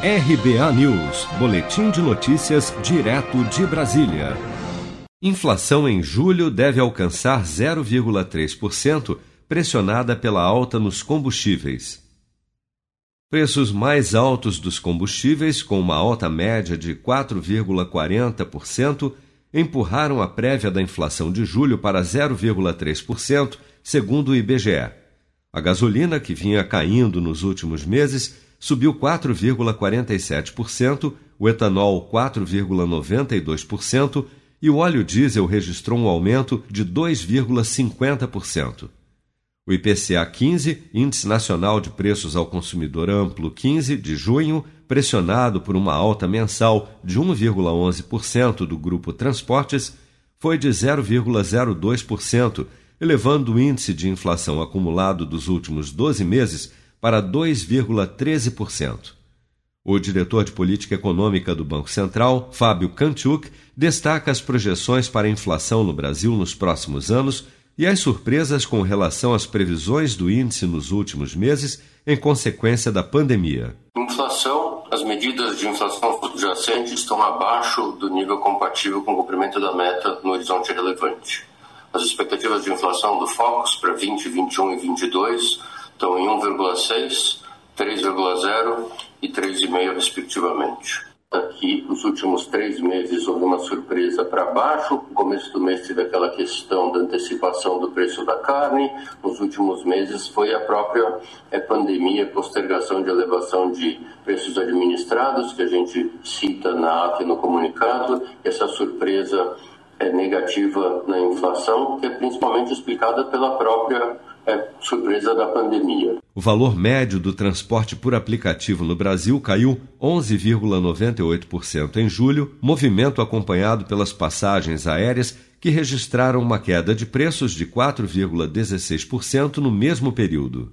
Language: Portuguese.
RBA News, Boletim de Notícias, direto de Brasília. Inflação em julho deve alcançar 0,3%, pressionada pela alta nos combustíveis. Preços mais altos dos combustíveis, com uma alta média de 4,40%, empurraram a prévia da inflação de julho para 0,3%, segundo o IBGE. A gasolina, que vinha caindo nos últimos meses, subiu 4,47%, o etanol 4,92% e o óleo diesel registrou um aumento de 2,50%. O IPCA 15, Índice Nacional de Preços ao Consumidor Amplo 15 de junho, pressionado por uma alta mensal de 1,11% do grupo Transportes, foi de 0,02%, elevando o índice de inflação acumulado dos últimos 12 meses para 2,13%. O diretor de política econômica do Banco Central, Fábio Kanchuk, destaca as projeções para a inflação no Brasil nos próximos anos e as surpresas com relação às previsões do índice nos últimos meses em consequência da pandemia. Inflação, as medidas de inflação subjacente estão abaixo do nível compatível com o cumprimento da meta no horizonte relevante. As expectativas de inflação do Focus para 2021 e 2022 estão em 1,6, 3,0 e 3,5 respectivamente. Aqui, nos últimos três meses, houve uma surpresa para baixo. No começo do mês teve aquela questão da antecipação do preço da carne. Nos últimos meses foi a própria é, pandemia, postergação de elevação de preços administrados, que a gente cita na e no comunicado. Essa surpresa é negativa na inflação, que é principalmente explicada pela própria é, surpresa da pandemia. O valor médio do transporte por aplicativo no Brasil caiu 11,98% em julho, movimento acompanhado pelas passagens aéreas que registraram uma queda de preços de 4,16% no mesmo período.